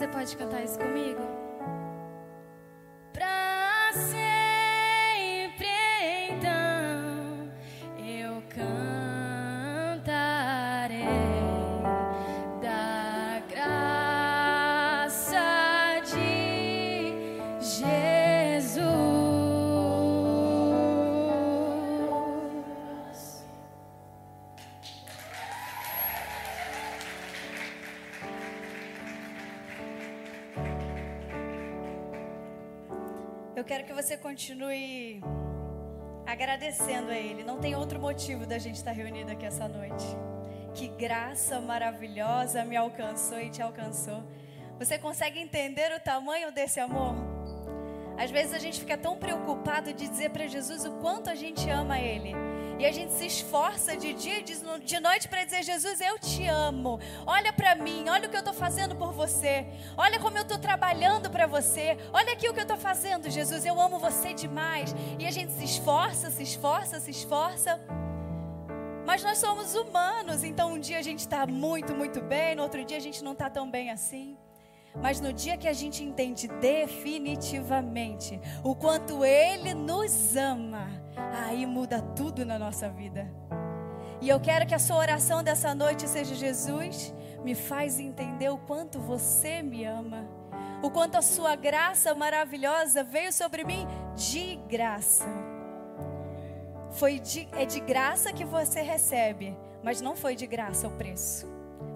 Você pode cantar isso comigo? Você continue agradecendo a Ele. Não tem outro motivo da gente estar reunido aqui essa noite. Que graça maravilhosa me alcançou e te alcançou. Você consegue entender o tamanho desse amor? Às vezes a gente fica tão preocupado de dizer para Jesus o quanto a gente ama Ele. E a gente se esforça de dia e de no- de noite para dizer: Jesus, eu te amo. Olha para mim, olha o que eu estou fazendo por você. Olha como eu estou trabalhando para você. Olha aqui o que eu estou fazendo, Jesus. Eu amo você demais. E a gente se esforça, se esforça, se esforça. Mas nós somos humanos, então um dia a gente está muito, muito bem, no outro dia a gente não está tão bem assim. Mas no dia que a gente entende definitivamente o quanto Ele nos ama, aí muda tudo na nossa vida. E eu quero que a sua oração dessa noite seja: Jesus, me faz entender o quanto você me ama, o quanto a sua graça maravilhosa veio sobre mim de graça. Foi de, é de graça que você recebe, mas não foi de graça o preço.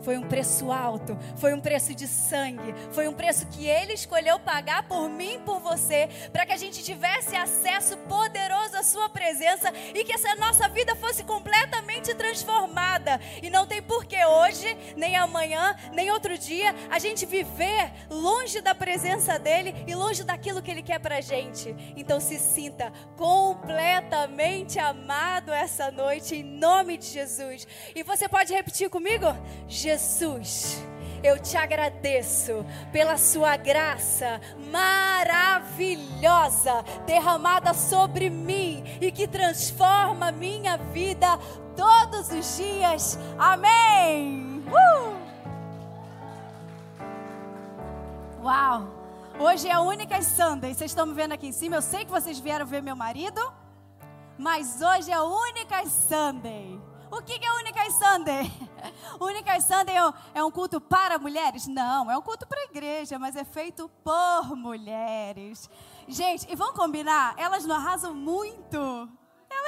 Foi um preço alto, foi um preço de sangue, foi um preço que Ele escolheu pagar por mim por você, para que a gente tivesse acesso poderoso à Sua presença e que essa nossa vida fosse completamente transformada. E não tem porquê hoje, nem amanhã, nem outro dia, a gente viver longe da presença dEle e longe daquilo que Ele quer pra gente. Então se sinta completamente amado essa noite, em nome de Jesus. E você pode repetir comigo? Jesus, eu te agradeço pela sua graça maravilhosa derramada sobre mim e que transforma minha vida todos os dias. Amém. Uh! Uau! Hoje é a única Sunday. Vocês estão me vendo aqui em cima. Eu sei que vocês vieram ver meu marido, mas hoje é a única Sunday. O que é única Sunday? Única Sunday é um- é um culto para mulheres? Não, é um culto para a igreja, mas é feito por mulheres. Gente, e vamos combinar? Elas não arrasam muito.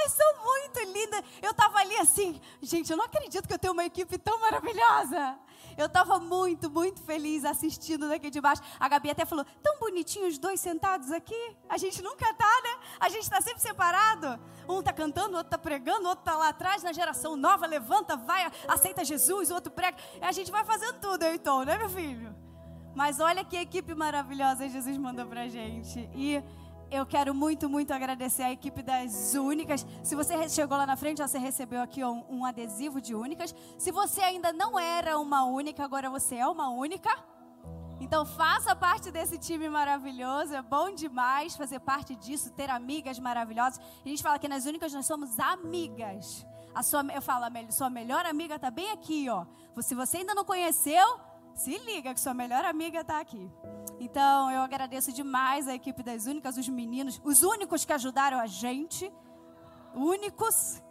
Elas são muito lindas. Eu tava ali assim, gente, eu não acredito que eu tenho uma equipe tão maravilhosa. Eu tava muito, muito feliz assistindo daqui de baixo. A Gabi até falou: tão bonitinhos os dois sentados aqui. A gente nunca tá, né? A gente tá sempre separado. Um tá cantando, o outro tá pregando, o outro tá lá atrás na geração nova, levanta, vai, aceita Jesus, o outro prega. A gente vai fazendo tudo, eu e Tom, né, meu filho? Mas olha que equipe maravilhosa Jesus mandou pra gente. E eu quero muito, muito agradecer a equipe das Únicas. Se você chegou lá na frente, você recebeu aqui um, um adesivo de Únicas. Se você ainda não era uma única, agora você é uma única. Então faça parte desse time maravilhoso, é bom demais fazer parte disso, ter amigas maravilhosas. A gente fala que nas únicas nós somos amigas. A sua, eu falo, a sua melhor amiga está bem aqui, ó. Se você ainda não conheceu, se liga que sua melhor amiga está aqui. Então eu agradeço demais a equipe das únicas, os meninos, os únicos que ajudaram a gente, únicos.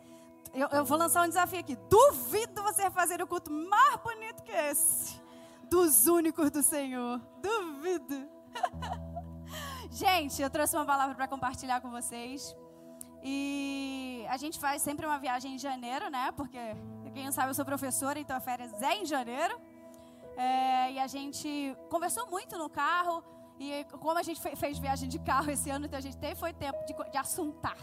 Eu, eu vou lançar um desafio aqui. Duvido você fazer o culto mais bonito que esse dos únicos do Senhor. Duvido. Gente, eu trouxe uma palavra para compartilhar com vocês. E a gente faz sempre uma viagem em janeiro, né? Porque, quem não sabe, eu sou professora, então a férias é em janeiro. É, e a gente conversou muito no carro. E como a gente fe- fez viagem de carro esse ano, então a gente teve foi tempo de, de assuntar.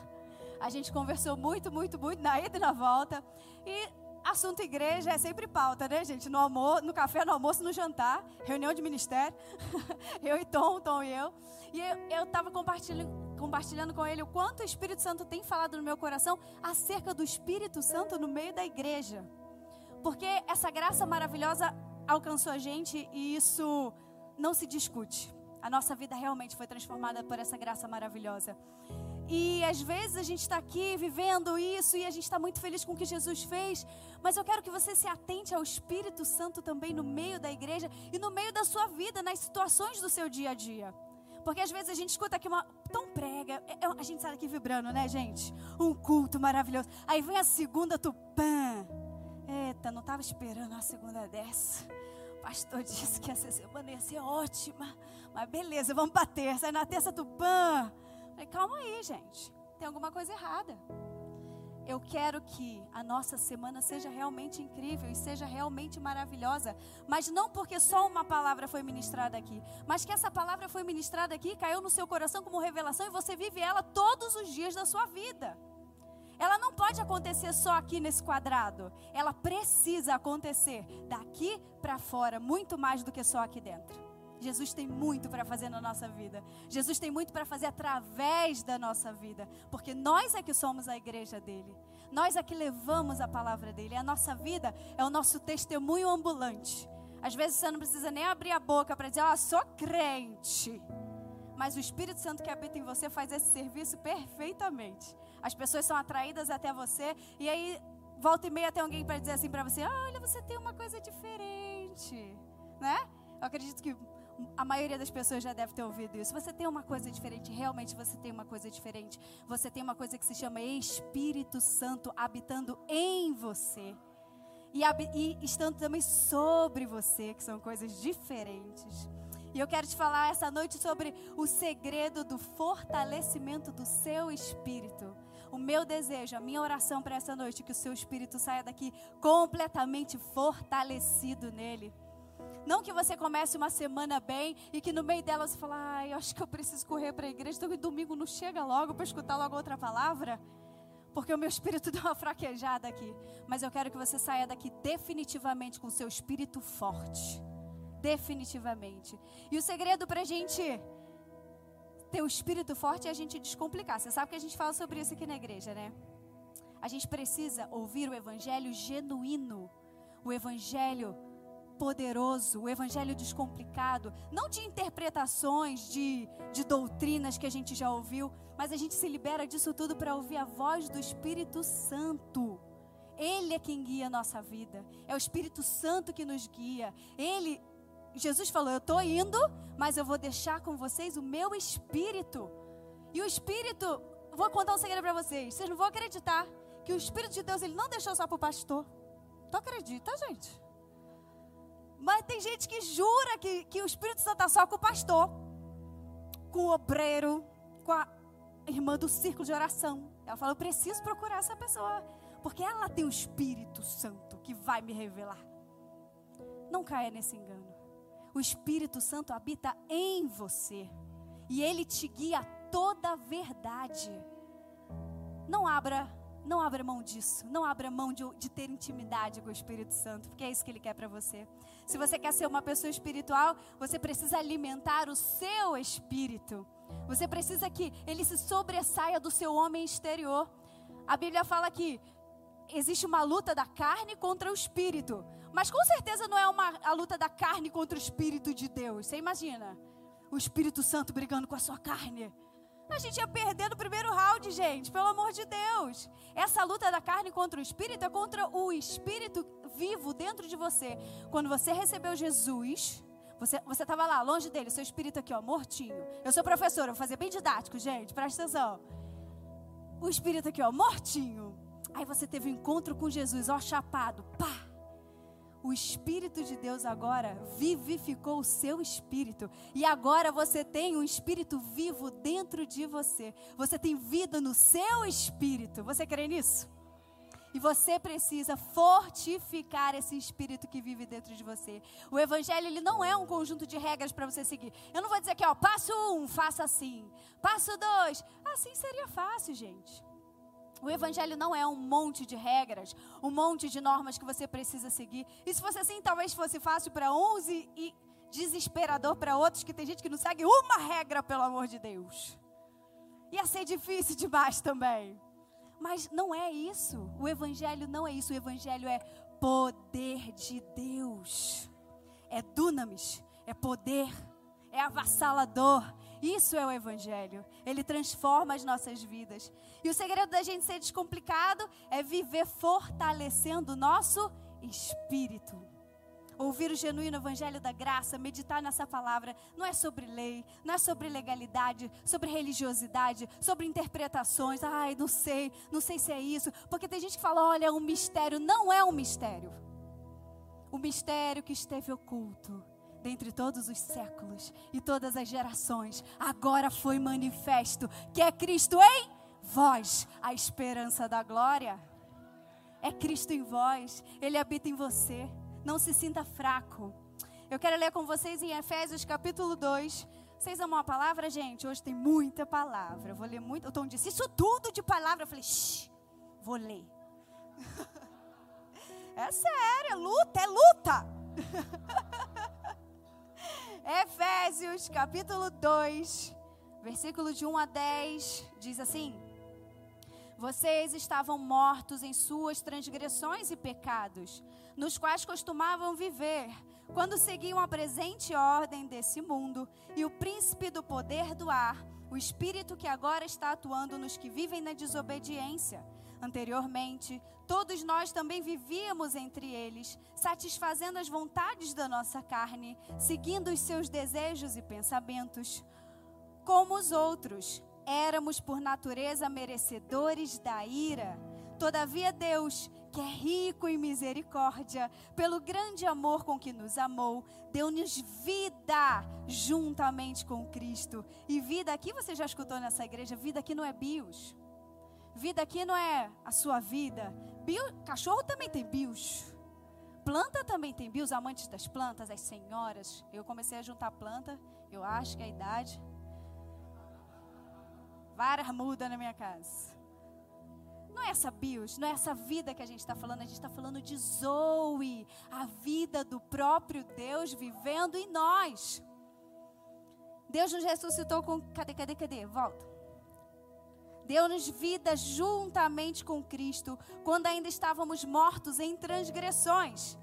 A gente conversou muito, muito, muito na ida e na volta. E assunto igreja é sempre pauta, né, gente? No almoço, no café, no almoço, no jantar, reunião de ministério. eu e Tom, Tom e eu. E eu estava compartilhando, compartilhando com ele o quanto o Espírito Santo tem falado no meu coração acerca do Espírito Santo no meio da igreja. Porque essa graça maravilhosa alcançou a gente e isso não se discute. A nossa vida realmente foi transformada por essa graça maravilhosa. E às vezes a gente está aqui vivendo isso e a gente está muito feliz com o que Jesus fez, mas eu quero que você se atente ao Espírito Santo também no meio da igreja e no meio da sua vida, nas situações do seu dia a dia. Porque às vezes a gente escuta aqui uma. Tão prega. É, é, a gente sai daqui vibrando, né, gente? Um culto maravilhoso. Aí vem a segunda tupã. Eita, não estava esperando a segunda dessa. O pastor disse que essa semana ia ser ótima. Mas beleza, vamos para terça. Aí na terça tupã. Falei, calma aí, gente. Tem alguma coisa errada. Eu quero que a nossa semana seja realmente incrível e seja realmente maravilhosa, mas não porque só uma palavra foi ministrada aqui, mas que essa palavra foi ministrada aqui, caiu no seu coração como revelação e você vive ela todos os dias da sua vida. Ela não pode acontecer só aqui nesse quadrado, ela precisa acontecer daqui para fora, muito mais do que só aqui dentro. Jesus tem muito para fazer na nossa vida. Jesus tem muito para fazer através da nossa vida, porque nós é que somos a igreja dele. Nós é que levamos a palavra dele. A nossa vida é o nosso testemunho ambulante. Às vezes você não precisa nem abrir a boca para dizer, ah, sou crente. Mas o Espírito Santo que habita em você faz esse serviço perfeitamente. As pessoas são atraídas até você e aí volta e meia tem alguém para dizer assim para você: "Olha, você tem uma coisa diferente", né? Eu acredito que a maioria das pessoas já deve ter ouvido isso. Você tem uma coisa diferente, realmente você tem uma coisa diferente. Você tem uma coisa que se chama Espírito Santo habitando em você. E, e estando também sobre você, que são coisas diferentes. E eu quero te falar essa noite sobre o segredo do fortalecimento do seu espírito. O meu desejo, a minha oração para essa noite, é que o seu espírito saia daqui completamente fortalecido nele. Não que você comece uma semana bem e que no meio dela você fala, ai, eu acho que eu preciso correr para a igreja, então domingo não chega logo para escutar logo outra palavra. Porque o meu espírito deu uma fraquejada aqui. Mas eu quero que você saia daqui definitivamente com o seu espírito forte. Definitivamente. E o segredo para a gente ter o espírito forte é a gente descomplicar. Você sabe que a gente fala sobre isso aqui na igreja, né? A gente precisa ouvir o evangelho genuíno. O evangelho poderoso, o evangelho descomplicado, não de interpretações, de, de doutrinas que a gente já ouviu, mas a gente se libera disso tudo para ouvir a voz do Espírito Santo. Ele é quem guia a nossa vida. É o Espírito Santo que nos guia. Ele, Jesus falou: Eu estou indo, mas eu vou deixar com vocês o meu Espírito. E o Espírito, vou contar um segredo para vocês. Vocês não vão acreditar que o Espírito de Deus ele não deixou só para o pastor. Tu acredita, gente? Mas tem gente que jura que, que o Espírito está só com o pastor, com o obreiro, com a irmã do círculo de oração. Ela fala: Eu preciso procurar essa pessoa, porque ela tem o Espírito Santo que vai me revelar. Não caia nesse engano. O Espírito Santo habita em você e ele te guia toda a verdade. Não abra não abra mão disso. Não abra mão de, de, ter intimidade com o Espírito Santo, porque é isso que Ele quer para você. Se você quer ser uma pessoa espiritual, você precisa alimentar o seu espírito. Você precisa que ele se sobressaia do seu homem exterior. A Bíblia fala que existe uma luta da carne contra o espírito. Mas com certeza não é uma, a luta da carne contra o espírito de Deus. Você imagina? O Espírito Santo brigando com a sua carne. A gente ia perder no primeiro round, gente, pelo amor de Deus. Essa luta da carne contra o espírito é contra o espírito vivo dentro de você. Quando você recebeu Jesus, você estava lá, longe dele, seu espírito aqui, ó, mortinho. Eu sou professora, vou fazer bem didático, gente, presta atenção. O espírito aqui, ó, mortinho. Aí você teve um encontro com Jesus, ó, chapado, pá o Espírito de Deus agora vivificou o seu espírito. E agora você tem um espírito vivo dentro de você. Você tem vida no seu espírito. Você crê nisso? E você precisa fortificar esse espírito que vive dentro de você. O evangelho ele não é um conjunto de regras para você seguir. Eu não vou dizer que, ó, passo um, faça assim. Passo dois, assim seria fácil, gente. O evangelho não é um monte de regras, um monte de normas que você precisa seguir. E se fosse assim, talvez fosse fácil para uns e, desesperador para outros, que tem gente que não segue uma regra, pelo amor de Deus. Ia ser difícil demais também. Mas não é isso. O evangelho não é isso. O evangelho é poder de Deus. É dunamis, é poder, é avassalador, Isso é o Evangelho. Ele transforma as nossas vidas. E o segredo da gente ser descomplicado é viver fortalecendo o nosso espírito. Ouvir o genuíno Evangelho da graça, meditar nessa palavra, não é sobre lei, não é sobre legalidade, sobre religiosidade, sobre interpretações. Ai, não sei, não sei se é isso. Porque tem gente que fala: olha, é um mistério. Não é um mistério. O mistério que esteve oculto dentre todos os séculos e todas as gerações, agora foi manifesto que é Cristo em vós, a esperança da glória. É Cristo em vós, Ele habita em você. Não se sinta fraco. Eu quero ler com vocês em Efésios capítulo 2. Vocês amam a palavra, gente? Hoje tem muita palavra. Eu vou ler muito. O Tom disse, isso tudo de palavra. Eu falei, Shh, vou ler. é sério, é luta, é luta. Efésios capítulo 2, versículo de 1 a 10, diz assim: Vocês estavam mortos em suas transgressões e pecados, nos quais costumavam viver, quando seguiam a presente ordem desse mundo e o príncipe do poder do ar, o espírito que agora está atuando nos que vivem na desobediência. Anteriormente, todos nós também vivíamos entre eles, satisfazendo as vontades da nossa carne, seguindo os seus desejos e pensamentos. Como os outros, éramos por natureza merecedores da ira. Todavia, Deus, que é rico em misericórdia, pelo grande amor com que nos amou, deu-nos vida juntamente com Cristo. E vida aqui, você já escutou nessa igreja, vida aqui não é bios. Vida aqui não é a sua vida. Bio, cachorro também tem bios. Planta também tem bios, amantes das plantas, as senhoras. Eu comecei a juntar planta, eu acho que é a idade. Várias mudas na minha casa. Não é essa bios, não é essa vida que a gente está falando, a gente está falando de Zoe, a vida do próprio Deus vivendo em nós. Deus nos ressuscitou com. Cadê, cadê, cadê? Volta deu-nos vida juntamente com Cristo, quando ainda estávamos mortos em transgressões.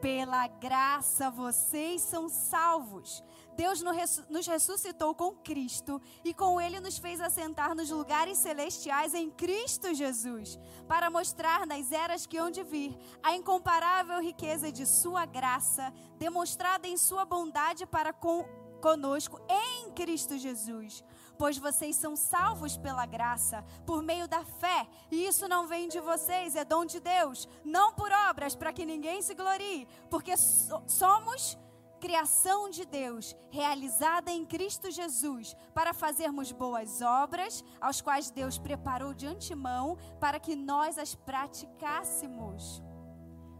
Pela graça vocês são salvos. Deus nos ressuscitou com Cristo e com Ele nos fez assentar nos lugares celestiais em Cristo Jesus, para mostrar nas eras que hão de vir a incomparável riqueza de Sua graça, demonstrada em Sua bondade para com, conosco em Cristo Jesus pois vocês são salvos pela graça, por meio da fé, e isso não vem de vocês, é dom de Deus, não por obras, para que ninguém se glorie, porque somos criação de Deus, realizada em Cristo Jesus, para fazermos boas obras, aos quais Deus preparou de antemão para que nós as praticássemos.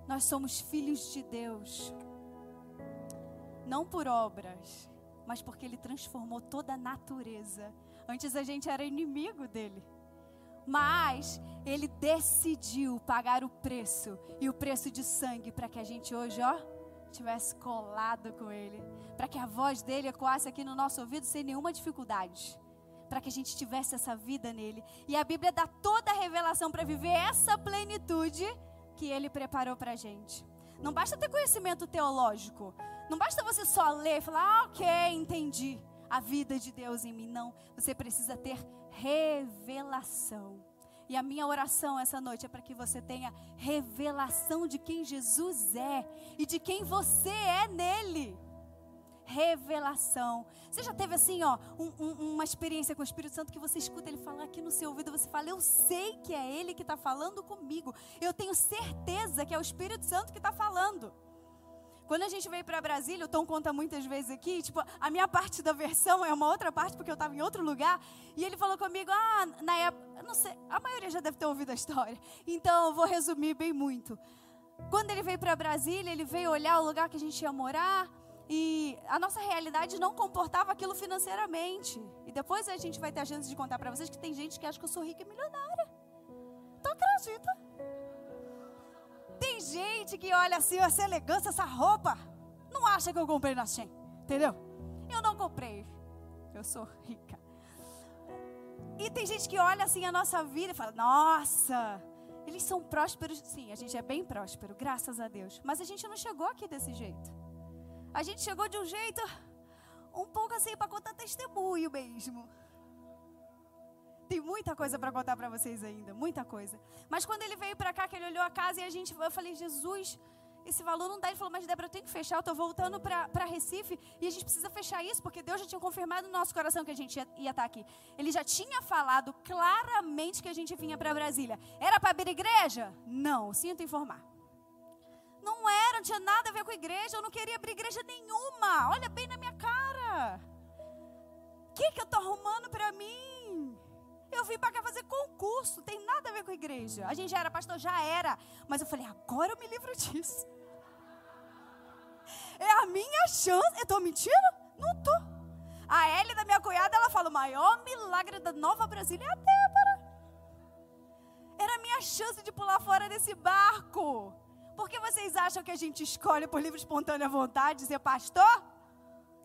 Nós somos filhos de Deus, não por obras, mas porque ele transformou toda a natureza. Antes a gente era inimigo dele. Mas ele decidiu pagar o preço e o preço de sangue para que a gente hoje, ó, tivesse colado com ele, para que a voz dele ecoasse aqui no nosso ouvido sem nenhuma dificuldade, para que a gente tivesse essa vida nele. E a Bíblia dá toda a revelação para viver essa plenitude que ele preparou para a gente. Não basta ter conhecimento teológico, não basta você só ler e falar, ah, ok, entendi a vida de Deus em mim. Não, você precisa ter revelação. E a minha oração essa noite é para que você tenha revelação de quem Jesus é e de quem você é nele. Revelação. Você já teve assim, ó, um, um, uma experiência com o Espírito Santo que você escuta ele falar aqui no seu ouvido, você fala, eu sei que é ele que está falando comigo. Eu tenho certeza que é o Espírito Santo que está falando. Quando a gente veio para Brasília, o Tom conta muitas vezes aqui, tipo, a minha parte da versão é uma outra parte, porque eu estava em outro lugar, e ele falou comigo, ah, na época, não sei, a maioria já deve ter ouvido a história, então eu vou resumir bem muito. Quando ele veio para Brasília, ele veio olhar o lugar que a gente ia morar, e a nossa realidade não comportava aquilo financeiramente. E depois a gente vai ter a chance de contar para vocês que tem gente que acha que eu sou rica e milionária. Tu acredita? Tem gente que olha assim, essa elegância, essa roupa, não acha que eu comprei na Shein, entendeu? Eu não comprei, eu sou rica. E tem gente que olha assim a nossa vida e fala: Nossa, eles são prósperos. Sim, a gente é bem próspero, graças a Deus. Mas a gente não chegou aqui desse jeito. A gente chegou de um jeito um pouco assim para contar testemunho mesmo. Tem muita coisa para contar para vocês ainda, muita coisa. Mas quando ele veio para cá, que ele olhou a casa e a gente, eu falei, Jesus, esse valor não dá. Ele falou, mas Débora, eu tenho que fechar, eu estou voltando para Recife e a gente precisa fechar isso, porque Deus já tinha confirmado no nosso coração que a gente ia, estar tá aqui. Ele já tinha falado claramente que a gente vinha para Brasília. Era para abrir igreja? Não, sinto informar. Não era, não tinha nada a ver com igreja, eu não queria abrir igreja nenhuma. Olha bem na minha cara. O que, que eu estou arrumando para mim? Eu vim para cá fazer concurso, tem nada a ver com a igreja. A gente já era pastor, já era. Mas eu falei, agora eu me livro disso. É a minha chance. Eu estou mentindo? Não estou. A Ellie da minha cunhada, ela fala, o maior milagre da Nova Brasília é a Débora. Era a minha chance de pular fora desse barco. Por que vocês acham que a gente escolhe por livre espontânea vontade ser pastor?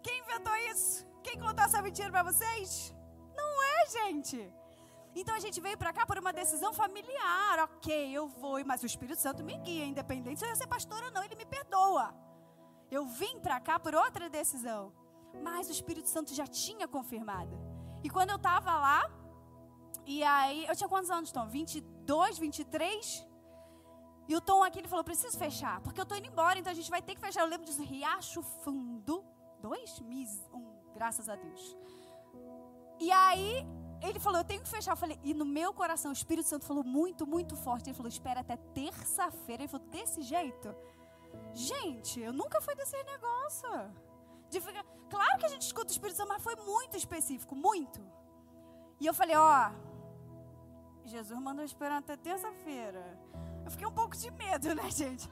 Quem inventou isso? Quem contou essa mentira para vocês? Não é, gente. Então a gente veio para cá por uma decisão familiar. Ok, eu vou, mas o Espírito Santo me guia, independente se eu ia ser pastor ou não, ele me perdoa. Eu vim para cá por outra decisão, mas o Espírito Santo já tinha confirmado. E quando eu estava lá, e aí, eu tinha quantos anos, Tom? 22, 23? E o Tom aqui, ele falou, preciso fechar, porque eu estou indo embora, então a gente vai ter que fechar. Eu lembro disso, Riacho Fundo, dois, um, graças a Deus. E aí, ele falou, eu tenho que fechar. Eu falei, e no meu coração, o Espírito Santo falou muito, muito forte. Ele falou, espera até terça-feira. Ele falou, desse jeito? Gente, eu nunca fui desse negócio. De ficar... Claro que a gente escuta o Espírito Santo, mas foi muito específico, muito. E eu falei, ó, Jesus mandou esperar até terça-feira. Eu fiquei um pouco de medo, né, gente?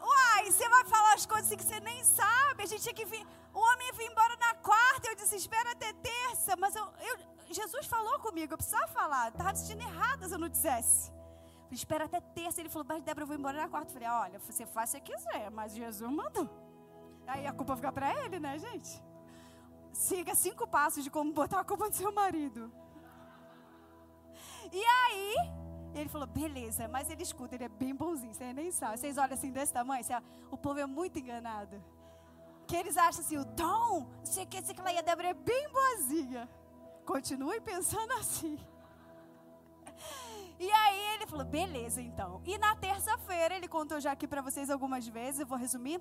Uai, você vai falar as coisas assim que você nem sabe. A gente tinha que vir. O homem vir embora na quarta. Eu disse, espera até terça. Mas eu, eu Jesus falou comigo, eu precisava falar. Estava assistindo errado se eu não dissesse. Falei, espera até terça. Ele falou, mas Débora, eu vou embora na quarta. Eu falei, olha, você faz se quiser, mas Jesus mandou. Aí a culpa fica para ele, né, gente? Siga cinco passos de como botar a culpa no seu marido. E aí, ele falou, beleza, mas ele escuta, ele é bem bonzinho, você nem sabe. Vocês olham assim desse tamanho, o povo é muito enganado. Que eles acham assim, o Tom, sei que esse e a Débora é bem boazinha. Continue pensando assim. E aí ele falou, beleza então. E na terça-feira, ele contou já aqui para vocês algumas vezes, eu vou resumir.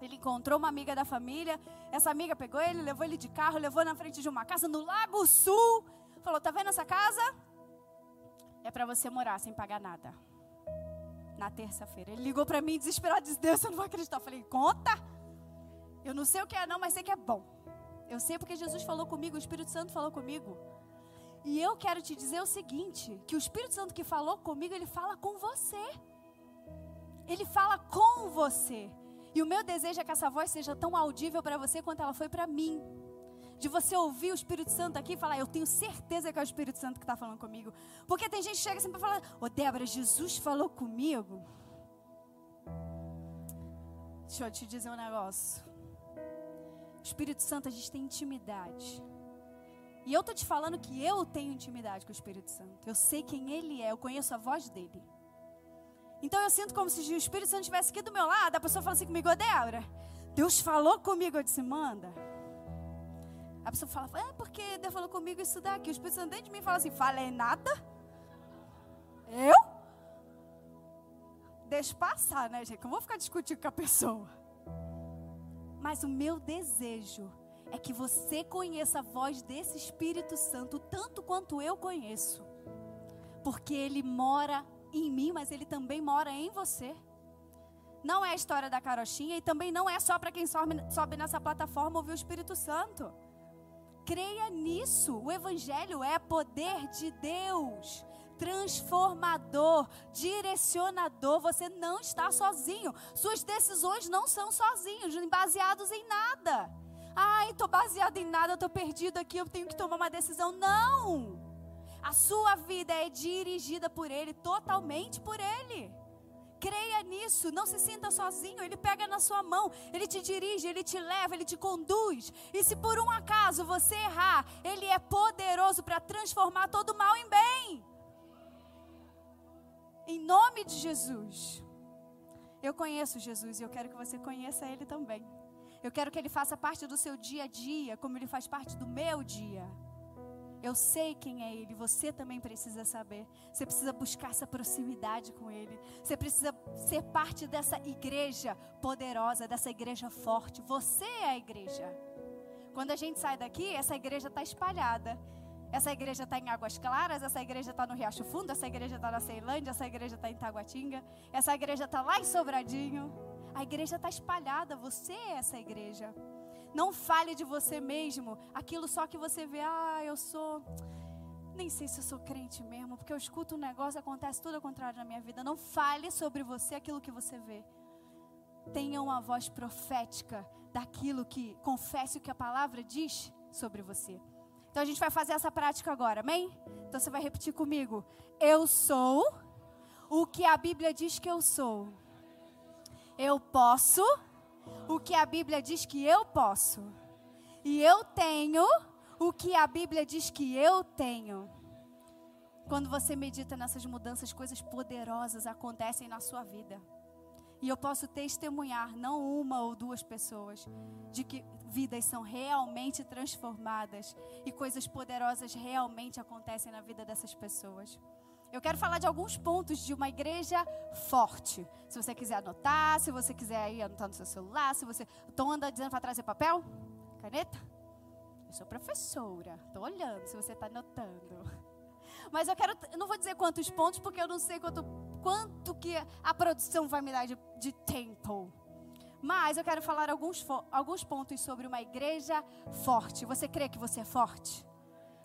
Ele encontrou uma amiga da família. Essa amiga pegou ele, levou ele de carro, levou na frente de uma casa no Lago Sul. Falou: Tá vendo essa casa? é para você morar sem pagar nada. Na terça-feira. Ele ligou para mim desesperado, disse: Deus, eu não vou acreditar. Eu falei: Conta. Eu não sei o que é, não, mas sei que é bom. Eu sei porque Jesus falou comigo, o Espírito Santo falou comigo. E eu quero te dizer o seguinte: que o Espírito Santo que falou comigo, ele fala com você. Ele fala com você. E o meu desejo é que essa voz seja tão audível para você quanto ela foi para mim de você ouvir o Espírito Santo aqui e falar, eu tenho certeza que é o Espírito Santo que está falando comigo. Porque tem gente que chega assim para falar, ô Débora, Jesus falou comigo. Deixa eu te dizer um negócio. Espírito Santo, a gente tem intimidade. E eu tô te falando que eu tenho intimidade com o Espírito Santo. Eu sei quem ele é, eu conheço a voz dele. Então eu sinto como se o Espírito Santo estivesse aqui do meu lado, a pessoa fala assim comigo, ô Débora, Deus falou comigo, eu disse, manda. A pessoa fala, é porque Deus falou comigo isso daqui. O Espírito Santo dentro de mim fala assim, falei nada? Eu? Deixa passar, né, gente? Eu vou ficar discutindo com a pessoa. Mas o meu desejo é que você conheça a voz desse Espírito Santo tanto quanto eu conheço. Porque ele mora em mim, mas ele também mora em você. Não é a história da carochinha e também não é só para quem sobe, sobe nessa plataforma ouvir o Espírito Santo. Creia nisso. O Evangelho é poder de Deus, transformador, direcionador. Você não está sozinho. Suas decisões não são sozinhos, baseados em nada. Ai, estou baseado em nada, estou perdido aqui, eu tenho que tomar uma decisão. Não! A sua vida é dirigida por Ele, totalmente por Ele. Creia nisso, não se sinta sozinho. Ele pega na sua mão, ele te dirige, ele te leva, ele te conduz. E se por um acaso você errar, ele é poderoso para transformar todo mal em bem. Nome de Jesus. Eu conheço Jesus e eu quero que você conheça ele também. Eu quero que ele faça parte do seu dia a dia, como ele faz parte do meu dia. Eu sei quem é Ele, você também precisa saber. Você precisa buscar essa proximidade com Ele. Você precisa ser parte dessa igreja poderosa, dessa igreja forte. Você é a igreja. Quando a gente sai daqui, essa igreja está espalhada. Essa igreja está em Águas Claras, essa igreja está no Riacho Fundo, essa igreja está na Ceilândia, essa igreja está em Taguatinga, essa igreja está lá em Sobradinho. A igreja está espalhada, você é essa igreja. Não fale de você mesmo, aquilo só que você vê, ah, eu sou. Nem sei se eu sou crente mesmo, porque eu escuto um negócio, acontece tudo ao contrário na minha vida. Não fale sobre você aquilo que você vê. Tenha uma voz profética daquilo que, confesse o que a palavra diz sobre você. Então a gente vai fazer essa prática agora, amém? Então você vai repetir comigo: Eu sou o que a Bíblia diz que eu sou. Eu posso o que a Bíblia diz que eu posso. E eu tenho o que a Bíblia diz que eu tenho. Quando você medita nessas mudanças, coisas poderosas acontecem na sua vida. E eu posso testemunhar, não uma ou duas pessoas, de que vidas são realmente transformadas e coisas poderosas realmente acontecem na vida dessas pessoas. Eu quero falar de alguns pontos de uma igreja forte. Se você quiser anotar, se você quiser ir anotar no seu celular, se você. Tom anda dizendo para trazer papel? Caneta? Eu sou professora, estou olhando se você está anotando. Mas eu quero. Eu não vou dizer quantos pontos, porque eu não sei quanto, quanto que a produção vai me dar de, de tempo. Mas eu quero falar alguns, alguns pontos sobre uma igreja forte. Você crê que você é forte?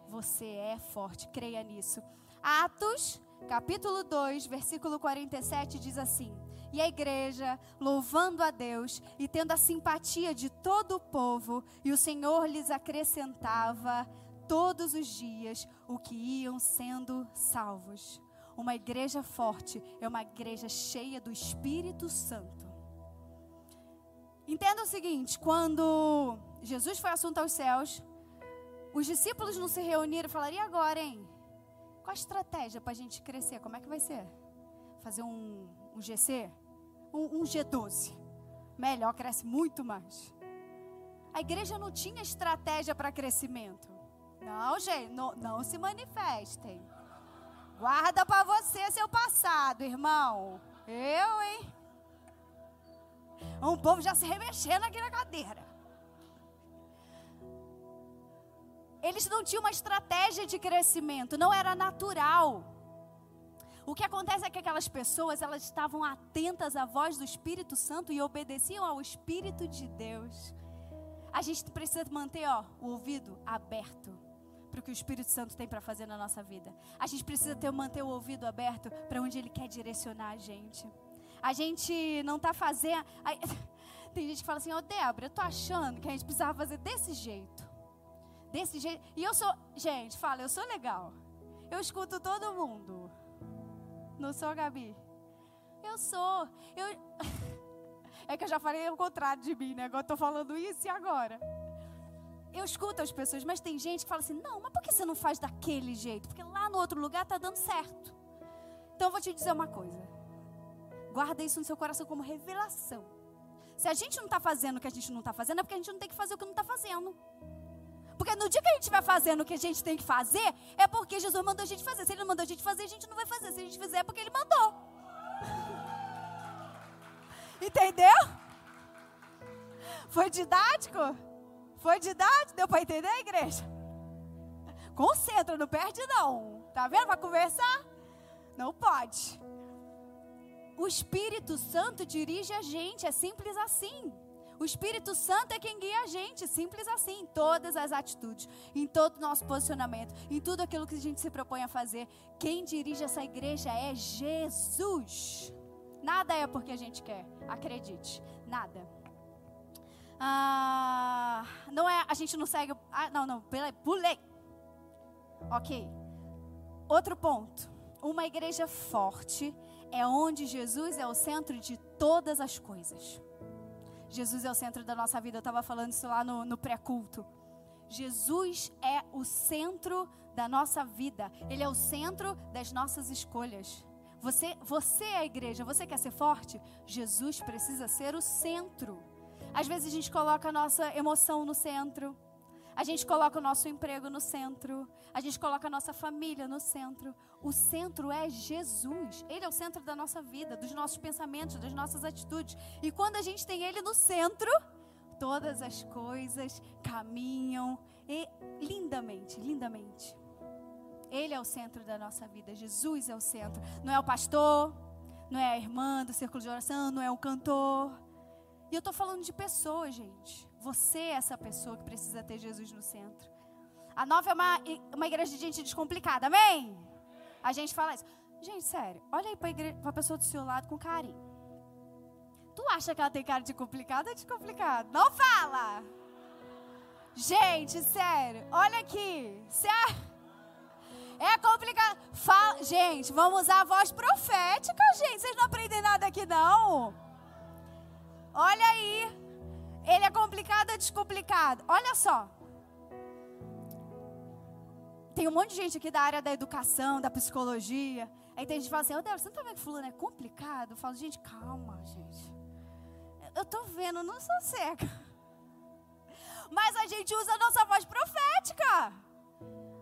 Você é forte, creia nisso. Atos, capítulo 2, versículo 47 diz assim: E a igreja, louvando a Deus e tendo a simpatia de todo o povo, e o Senhor lhes acrescentava todos os dias o que iam sendo salvos. Uma igreja forte é uma igreja cheia do Espírito Santo. Entenda o seguinte: quando Jesus foi assunto aos céus, os discípulos não se reuniram e falaram: e agora, hein? Qual a estratégia para a gente crescer? Como é que vai ser? Fazer um, um GC? Um, um G12. Melhor, cresce muito mais. A igreja não tinha estratégia para crescimento. Não, gente, não, não se manifestem. Guarda para você seu passado, irmão. Eu, hein? Um povo já se remexendo aqui na cadeira. Eles não tinham uma estratégia de crescimento, não era natural. O que acontece é que aquelas pessoas, elas estavam atentas à voz do Espírito Santo e obedeciam ao Espírito de Deus. A gente precisa manter ó, o ouvido aberto para o que o Espírito Santo tem para fazer na nossa vida. A gente precisa ter, manter o ouvido aberto para onde Ele quer direcionar a gente. A gente não está fazendo. Tem gente que fala assim: Ô oh, Débora, eu tô achando que a gente precisava fazer desse jeito desse jeito. E eu sou, gente, fala, eu sou legal. Eu escuto todo mundo. Não sou, Gabi? Eu sou. Eu... é que eu já falei o contrário de mim, né? Agora eu tô falando isso e agora. Eu escuto as pessoas, mas tem gente que fala assim: não, mas por que você não faz daquele jeito? Porque lá no outro lugar tá dando certo. Então eu vou te dizer uma coisa. Guarda isso no seu coração como revelação. Se a gente não está fazendo o que a gente não está fazendo, é porque a gente não tem que fazer o que não está fazendo. Porque no dia que a gente estiver fazendo o que a gente tem que fazer, é porque Jesus mandou a gente fazer. Se ele não mandou a gente fazer, a gente não vai fazer. Se a gente fizer, é porque ele mandou. Entendeu? Foi didático? Foi didático? Deu para entender, igreja? Concentra, não perde não. Tá vendo? Vai conversar? Não pode. O Espírito Santo dirige a gente, é simples assim. O Espírito Santo é quem guia a gente, simples assim, em todas as atitudes, em todo o nosso posicionamento, em tudo aquilo que a gente se propõe a fazer. Quem dirige essa igreja é Jesus. Nada é porque a gente quer, acredite, nada. Ah, não é, a gente não segue. Ah, não, não, pulei. Ok. Outro ponto. Uma igreja forte é onde Jesus é o centro de todas as coisas. Jesus é o centro da nossa vida. Eu estava falando isso lá no, no pré-culto. Jesus é o centro da nossa vida. Ele é o centro das nossas escolhas. Você, você é a igreja. Você quer ser forte? Jesus precisa ser o centro. Às vezes a gente coloca a nossa emoção no centro. A gente coloca o nosso emprego no centro. A gente coloca a nossa família no centro. O centro é Jesus. Ele é o centro da nossa vida, dos nossos pensamentos, das nossas atitudes. E quando a gente tem Ele no centro, todas as coisas caminham e lindamente, lindamente. Ele é o centro da nossa vida. Jesus é o centro. Não é o pastor, não é a irmã do círculo de oração, não é o cantor. E eu estou falando de pessoas, gente. Você é essa pessoa que precisa ter Jesus no centro. A nova é uma, uma igreja de gente descomplicada, amém? A gente fala isso. Gente, sério, olha aí para a pessoa do seu lado com carinho. Tu acha que ela tem cara de complicada ou descomplicada? Não fala! Gente, sério, olha aqui. É complicado. Fala... Gente, vamos usar a voz profética, gente. Vocês não aprendem nada aqui, não? Olha aí. Ele é complicado ou descomplicado? Olha só. Tem um monte de gente aqui da área da educação, da psicologia. Aí tem gente que fala assim, oh, Deus, você não tá vendo que fulano é complicado? Eu falo, gente, calma, gente. Eu tô vendo, não sou cega. Mas a gente usa a nossa voz profética.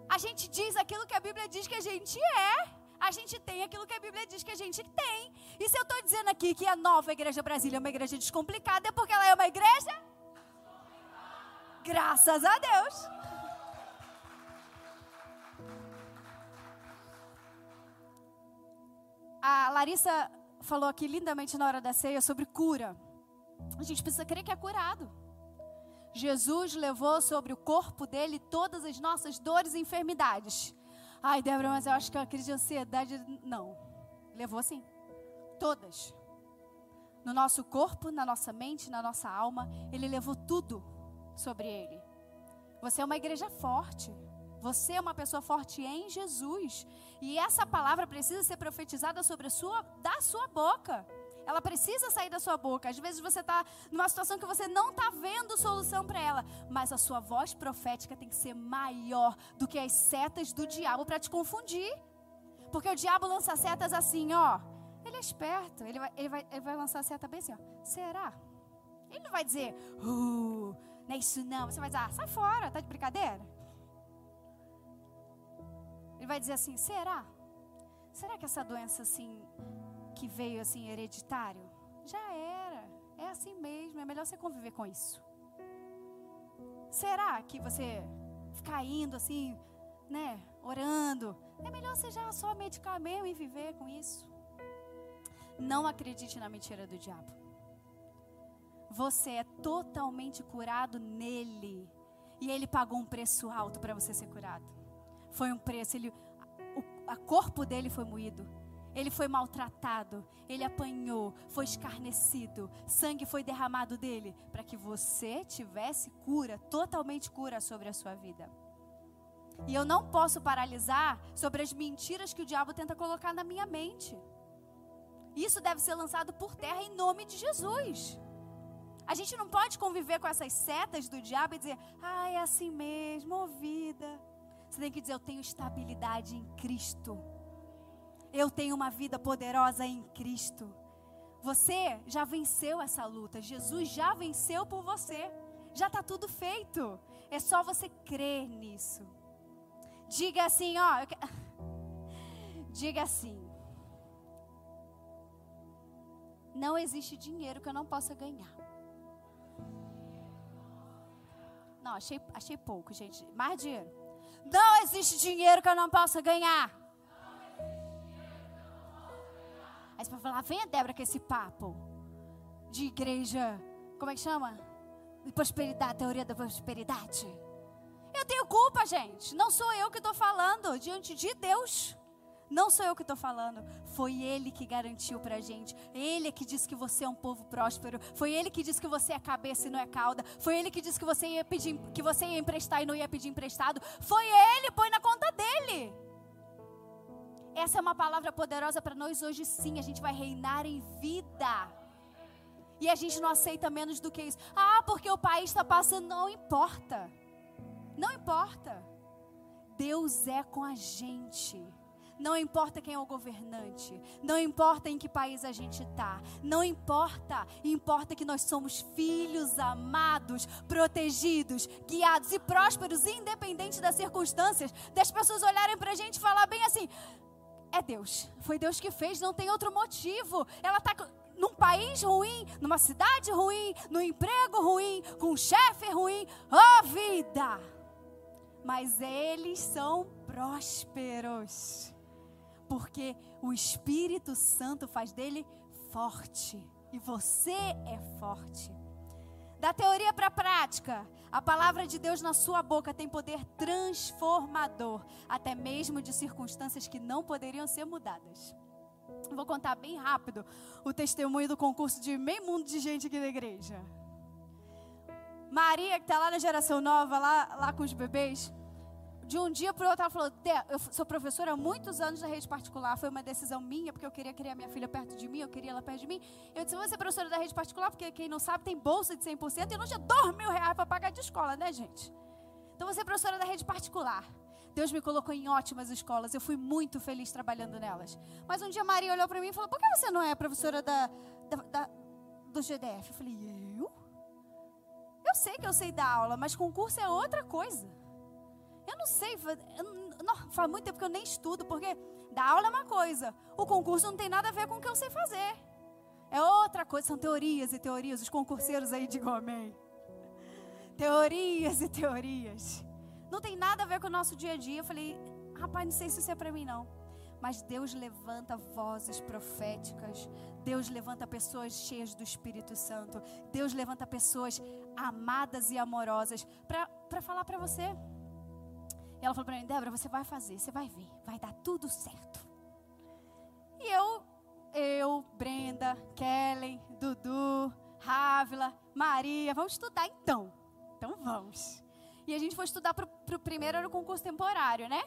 A gente diz aquilo que a Bíblia diz que a gente é a gente tem aquilo que a Bíblia diz que a gente tem. E se eu estou dizendo aqui que a nova Igreja Brasília é uma igreja descomplicada, é porque ela é uma igreja? Graças a Deus. A Larissa falou aqui lindamente na hora da ceia sobre cura. A gente precisa crer que é curado. Jesus levou sobre o corpo dele todas as nossas dores e enfermidades. Ai, Débora, mas eu acho que a crise de ansiedade. Não. Levou sim. Todas. No nosso corpo, na nossa mente, na nossa alma. Ele levou tudo sobre ele. Você é uma igreja forte. Você é uma pessoa forte em Jesus. E essa palavra precisa ser profetizada sobre a sua, da sua boca. Ela precisa sair da sua boca. Às vezes você está numa situação que você não está vendo solução para ela, mas a sua voz profética tem que ser maior do que as setas do diabo para te confundir. Porque o diabo lança setas assim, ó. Ele é esperto. Ele vai, ele vai, ele vai lançar a seta bem assim, ó. Será? Ele não vai dizer, uh, não é isso não. Você vai dizer, ah, sai fora, tá de brincadeira? Ele vai dizer assim, será? Será que essa doença assim que veio assim hereditário? Já era. É assim mesmo. É melhor você conviver com isso. Será que você ficar indo assim, né, orando? É melhor você já só medicar mesmo e viver com isso. Não acredite na mentira do diabo. Você é totalmente curado nele. E ele pagou um preço alto para você ser curado. Foi um preço, ele, o a corpo dele foi moído ele foi maltratado, ele apanhou, foi escarnecido, sangue foi derramado dele para que você tivesse cura, totalmente cura sobre a sua vida. E eu não posso paralisar sobre as mentiras que o diabo tenta colocar na minha mente. Isso deve ser lançado por terra em nome de Jesus. A gente não pode conviver com essas setas do diabo e dizer, ah, é assim mesmo, ouvida. Você tem que dizer, eu tenho estabilidade em Cristo. Eu tenho uma vida poderosa em Cristo. Você já venceu essa luta. Jesus já venceu por você. Já está tudo feito. É só você crer nisso. Diga assim, ó. Diga assim. Não existe dinheiro que eu não possa ganhar. Não, achei, achei pouco, gente. Mais dinheiro. Não existe dinheiro que eu não possa ganhar. Aí você vai falar, vem a Débora com esse papo de igreja, como é que chama? De prosperidade, teoria da prosperidade. Eu tenho culpa, gente. Não sou eu que estou falando diante de Deus. Não sou eu que estou falando. Foi Ele que garantiu para a gente. Ele é que disse que você é um povo próspero. Foi Ele que disse que você é cabeça e não é cauda. Foi Ele que disse que você ia pedir, que você ia emprestar e não ia pedir emprestado. Foi Ele, põe na conta dele. Essa é uma palavra poderosa para nós hoje sim. A gente vai reinar em vida. E a gente não aceita menos do que isso. Ah, porque o país está passando. Não importa. Não importa. Deus é com a gente. Não importa quem é o governante, não importa em que país a gente está, não importa, importa que nós somos filhos amados, protegidos, guiados e prósperos, independente das circunstâncias, das pessoas olharem para a gente e falar bem assim: é Deus, foi Deus que fez, não tem outro motivo. Ela está num país ruim, numa cidade ruim, no emprego ruim, com um chefe ruim, oh vida! Mas eles são prósperos, porque o Espírito Santo faz dele forte e você é forte. Da teoria para a prática, a palavra de Deus na sua boca tem poder transformador, até mesmo de circunstâncias que não poderiam ser mudadas. Vou contar bem rápido o testemunho do concurso de meio mundo de gente aqui da igreja. Maria, que está lá na geração nova, lá, lá com os bebês, de um dia para o outro ela falou: Eu sou professora há muitos anos da rede particular. Foi uma decisão minha, porque eu queria criar minha filha perto de mim, eu queria ela perto de mim. Eu disse: Você é professora da rede particular, porque quem não sabe tem bolsa de 100% e não tinha dois mil reais para pagar de escola, né, gente? Então você é professora da rede particular. Deus me colocou em ótimas escolas. Eu fui muito feliz trabalhando nelas. Mas um dia Maria olhou para mim e falou: Por que você não é professora da, da, da, do GDF? Eu falei: Eu? Eu sei que eu sei dar aula, mas concurso é outra coisa. Eu não sei, não, faz muito tempo que eu nem estudo, porque dar aula é uma coisa, o concurso não tem nada a ver com o que eu sei fazer. É outra coisa, são teorias e teorias. Os concurseiros aí digam amém. Teorias e teorias não tem nada a ver com o nosso dia a dia. Eu falei, rapaz, não sei se isso é para mim não. Mas Deus levanta vozes proféticas. Deus levanta pessoas cheias do Espírito Santo. Deus levanta pessoas amadas e amorosas para falar para você. E ela falou para mim, Débora, você vai fazer, você vai ver, vai dar tudo certo. E eu, eu, Brenda, Kellen, Dudu, Rávila, Maria, vamos estudar então. Então vamos. E a gente foi estudar para o primeiro, era o concurso temporário, né?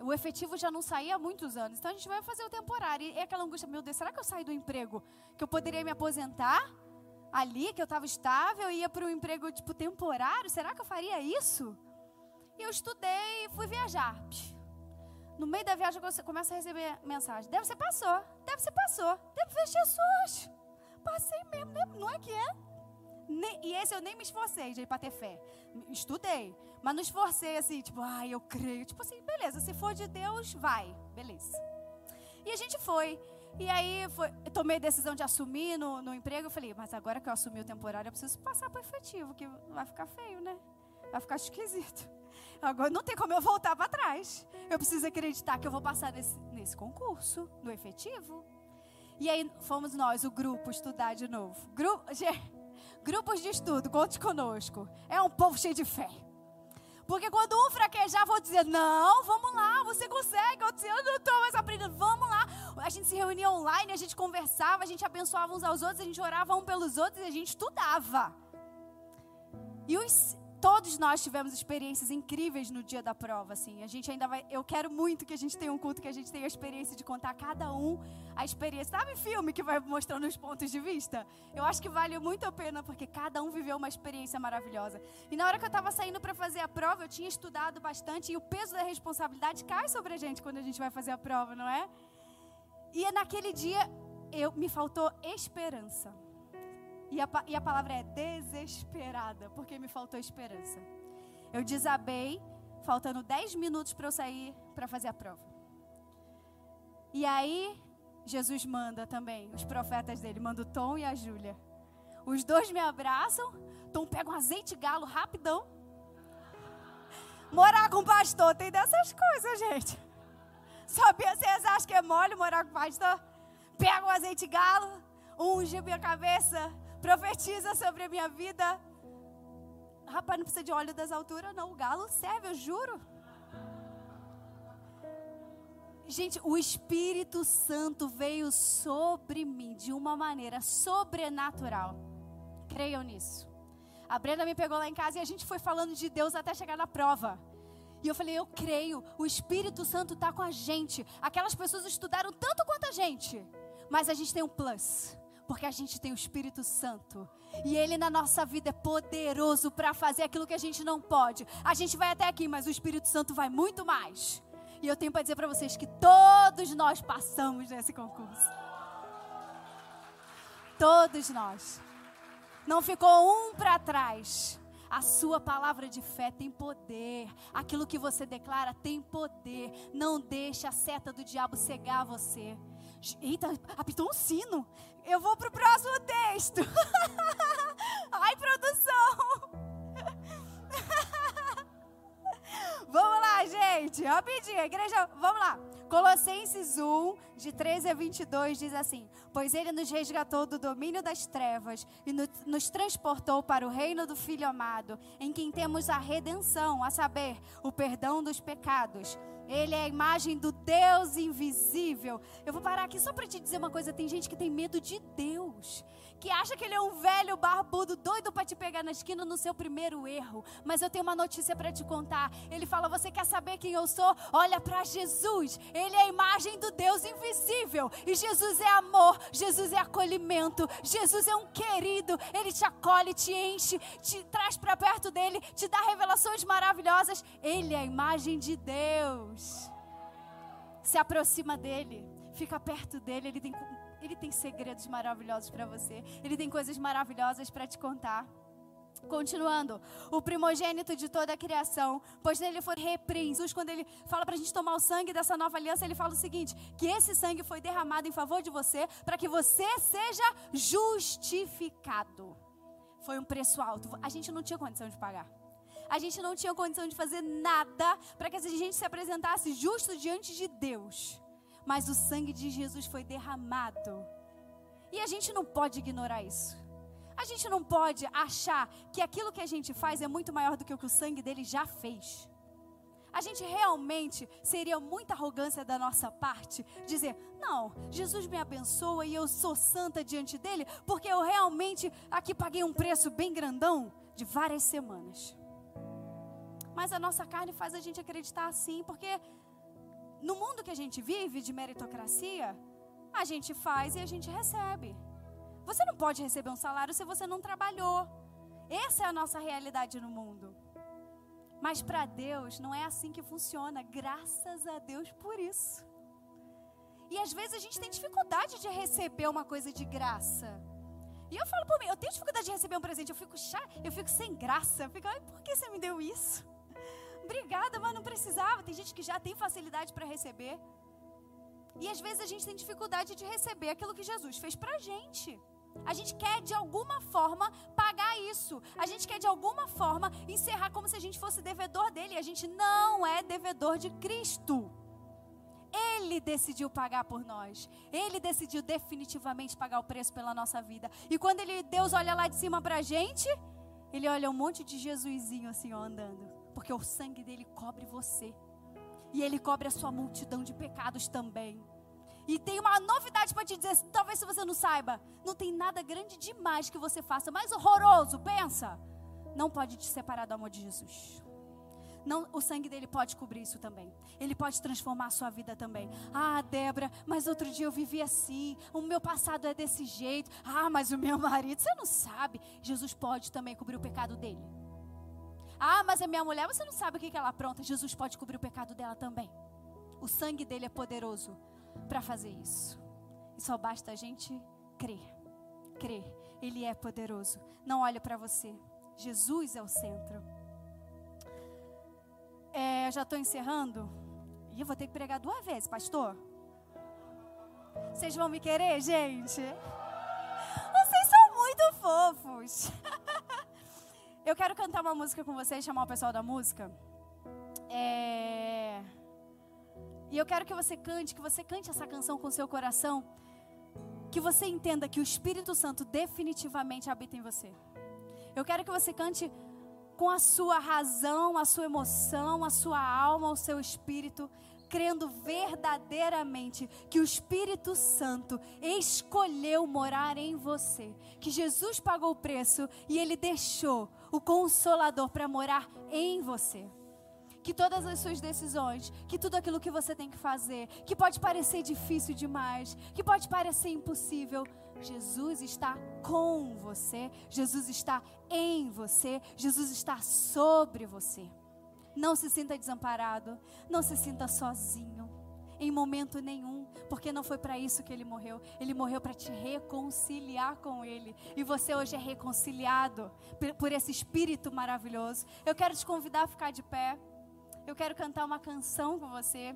O efetivo já não saía há muitos anos. Então a gente vai fazer o temporário. E aquela angústia, meu Deus, será que eu saio do emprego? Que eu poderia me aposentar ali, que eu estava estável, e ia para um emprego tipo temporário? Será que eu faria isso? Eu estudei e fui viajar. No meio da viagem eu começo a receber mensagem. Deve ser passou, deve ser passou, deve ser Jesus. Passei mesmo, né? não é que é? E esse eu nem me esforcei, gente, para ter fé. Estudei, mas não esforcei assim, tipo, ai, eu creio. Tipo assim, beleza, se for de Deus, vai, beleza. E a gente foi. E aí foi, tomei a decisão de assumir no, no emprego. Eu falei, mas agora que eu assumi o temporário, eu preciso passar para o efetivo, que vai ficar feio, né? Vai ficar esquisito. Agora não tem como eu voltar para trás. Eu preciso acreditar que eu vou passar nesse, nesse concurso, no efetivo. E aí fomos nós, o grupo, estudar de novo. Grupo, Grupos de estudo, conte conosco. É um povo cheio de fé. Porque quando um fraquejar, vou dizer: não, vamos lá, você consegue. Eu disse: eu não estou mais aprendendo, vamos lá. A gente se reunia online, a gente conversava, a gente abençoava uns aos outros, a gente orava um pelos outros e a gente estudava. E os, Todos nós tivemos experiências incríveis no dia da prova, assim. A gente ainda vai. Eu quero muito que a gente tenha um culto que a gente tenha a experiência de contar cada um a experiência. Sabe filme que vai mostrando os pontos de vista? Eu acho que vale muito a pena porque cada um viveu uma experiência maravilhosa. E na hora que eu estava saindo para fazer a prova, eu tinha estudado bastante e o peso da responsabilidade cai sobre a gente quando a gente vai fazer a prova, não é? E naquele dia eu me faltou esperança. E a, e a palavra é desesperada, porque me faltou esperança. Eu desabei, faltando 10 minutos para eu sair para fazer a prova. E aí, Jesus manda também, os profetas dele, manda o Tom e a Júlia. Os dois me abraçam, Tom pega um azeite galo rapidão. Morar com pastor tem dessas coisas, gente. Sabia, vocês acham que é mole morar com pastor? Pega um azeite galo, unge minha cabeça, profetiza sobre a minha vida. Rapaz, não precisa de óleo das alturas, não. O galo serve, eu juro. Gente, o Espírito Santo veio sobre mim de uma maneira sobrenatural. Creiam nisso. A Brenda me pegou lá em casa e a gente foi falando de Deus até chegar na prova. E eu falei, eu creio, o Espírito Santo está com a gente. Aquelas pessoas estudaram tanto quanto a gente, mas a gente tem um plus. Porque a gente tem o Espírito Santo. E Ele na nossa vida é poderoso para fazer aquilo que a gente não pode. A gente vai até aqui, mas o Espírito Santo vai muito mais. E eu tenho para dizer para vocês que todos nós passamos nesse concurso. Todos nós. Não ficou um para trás. A sua palavra de fé tem poder. Aquilo que você declara tem poder. Não deixe a seta do diabo cegar você. Eita, apitou um sino. Eu vou pro próximo texto. Ai, produção. Vamos lá, gente. Rapidinho, igreja, vamos lá. Colossenses 1, de 13 a 22, diz assim: Pois ele nos resgatou do domínio das trevas e nos transportou para o reino do Filho amado, em quem temos a redenção, a saber, o perdão dos pecados. Ele é a imagem do Deus invisível. Eu vou parar aqui só para te dizer uma coisa: tem gente que tem medo de Deus que acha que ele é um velho barbudo doido para te pegar na esquina no seu primeiro erro. Mas eu tenho uma notícia para te contar. Ele fala: Você quer saber quem eu sou? Olha para Jesus. Ele é a imagem do Deus invisível. E Jesus é amor, Jesus é acolhimento, Jesus é um querido. Ele te acolhe, te enche, te traz para perto dele, te dá revelações maravilhosas. Ele é a imagem de Deus. Se aproxima dele, fica perto dele, ele tem ele tem segredos maravilhosos para você. Ele tem coisas maravilhosas para te contar. Continuando, o primogênito de toda a criação, pois nele foi repreendido. Quando ele fala para a gente tomar o sangue dessa nova aliança, ele fala o seguinte: que esse sangue foi derramado em favor de você, para que você seja justificado. Foi um preço alto. A gente não tinha condição de pagar. A gente não tinha condição de fazer nada para que a gente se apresentasse justo diante de Deus mas o sangue de Jesus foi derramado. E a gente não pode ignorar isso. A gente não pode achar que aquilo que a gente faz é muito maior do que o que o sangue dele já fez. A gente realmente seria muita arrogância da nossa parte dizer: não, Jesus me abençoa e eu sou santa diante dele, porque eu realmente aqui paguei um preço bem grandão de várias semanas. Mas a nossa carne faz a gente acreditar assim, porque no mundo que a gente vive de meritocracia, a gente faz e a gente recebe. Você não pode receber um salário se você não trabalhou. Essa é a nossa realidade no mundo. Mas para Deus não é assim que funciona. Graças a Deus por isso. E às vezes a gente tem dificuldade de receber uma coisa de graça. E eu falo por mim, eu tenho dificuldade de receber um presente, eu fico chá, eu fico sem graça. Eu fico, Ai, por que você me deu isso? Obrigada, mas não precisava. Tem gente que já tem facilidade para receber. E às vezes a gente tem dificuldade de receber aquilo que Jesus fez para a gente. A gente quer de alguma forma pagar isso. A gente quer de alguma forma encerrar como se a gente fosse devedor dele. E a gente não é devedor de Cristo. Ele decidiu pagar por nós. Ele decidiu definitivamente pagar o preço pela nossa vida. E quando ele, Deus olha lá de cima para a gente, ele olha um monte de Jesusinho assim ó, andando porque o sangue dele cobre você. E ele cobre a sua multidão de pecados também. E tem uma novidade para te dizer, talvez se você não saiba, não tem nada grande demais que você faça, mais horroroso, pensa. Não pode te separar do amor de Jesus. Não, o sangue dele pode cobrir isso também. Ele pode transformar a sua vida também. Ah, Débora, mas outro dia eu vivi assim. O meu passado é desse jeito. Ah, mas o meu marido, você não sabe. Jesus pode também cobrir o pecado dele. Ah, mas é minha mulher, você não sabe o que, ela apronta. Jesus pode cobrir o pecado dela também. O sangue dele é poderoso para fazer isso. E só basta a gente crer. Crer. Ele é poderoso. Não olhe para você. Jesus é o centro. É, já estou encerrando. E eu vou ter que pregar duas vezes, pastor. Vocês vão me querer, gente? Vocês são muito fofos. Eu quero cantar uma música com vocês, chamar o pessoal da música. É... E eu quero que você cante, que você cante essa canção com seu coração. Que você entenda que o Espírito Santo definitivamente habita em você. Eu quero que você cante com a sua razão, a sua emoção, a sua alma, o seu espírito, crendo verdadeiramente que o Espírito Santo escolheu morar em você, que Jesus pagou o preço e ele deixou o consolador para morar em você. Que todas as suas decisões, que tudo aquilo que você tem que fazer, que pode parecer difícil demais, que pode parecer impossível, Jesus está com você, Jesus está em você, Jesus está sobre você. Não se sinta desamparado. Não se sinta sozinho. Em momento nenhum. Porque não foi para isso que ele morreu. Ele morreu para te reconciliar com ele. E você hoje é reconciliado por esse espírito maravilhoso. Eu quero te convidar a ficar de pé. Eu quero cantar uma canção com você.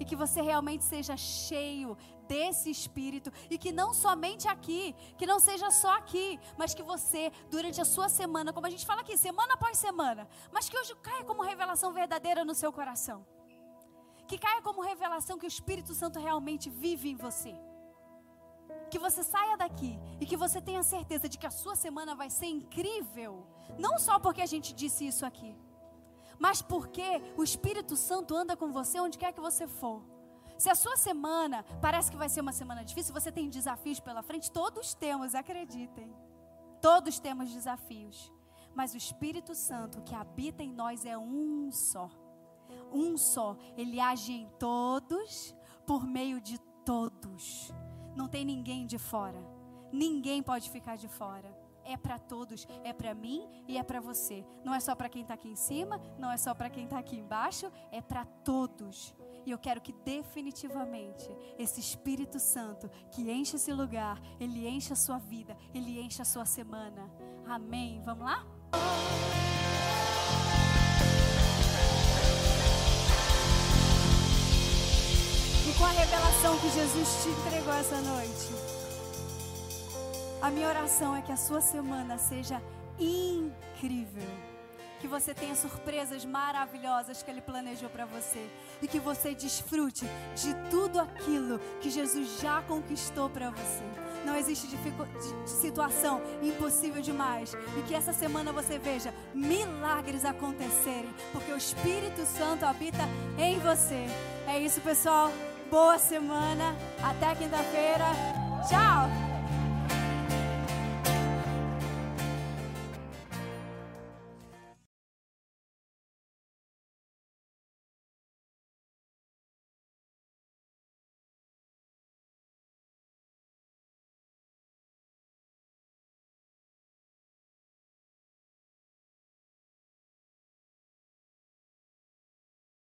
E que você realmente seja cheio desse espírito. E que não somente aqui, que não seja só aqui, mas que você, durante a sua semana, como a gente fala aqui, semana após semana, mas que hoje caia como revelação verdadeira no seu coração. Que caia como revelação que o Espírito Santo realmente vive em você. Que você saia daqui e que você tenha certeza de que a sua semana vai ser incrível. Não só porque a gente disse isso aqui mas porque o Espírito Santo anda com você onde quer que você for. Se a sua semana parece que vai ser uma semana difícil, você tem desafios pela frente, todos temos, acreditem. Todos temos desafios. Mas o Espírito Santo que habita em nós é um só. Um só. Ele age em todos, por meio de todos. Não tem ninguém de fora. Ninguém pode ficar de fora é para todos, é para mim e é para você. Não é só para quem está aqui em cima, não é só para quem está aqui embaixo, é para todos. E eu quero que definitivamente esse Espírito Santo que enche esse lugar, ele enche a sua vida, ele enche a sua semana. Amém. Vamos lá? E com a revelação que Jesus te entregou essa noite. A minha oração é que a sua semana seja incrível. Que você tenha surpresas maravilhosas que Ele planejou para você. E que você desfrute de tudo aquilo que Jesus já conquistou para você. Não existe situação impossível demais. E que essa semana você veja milagres acontecerem. Porque o Espírito Santo habita em você. É isso, pessoal. Boa semana. Até quinta-feira. Tchau.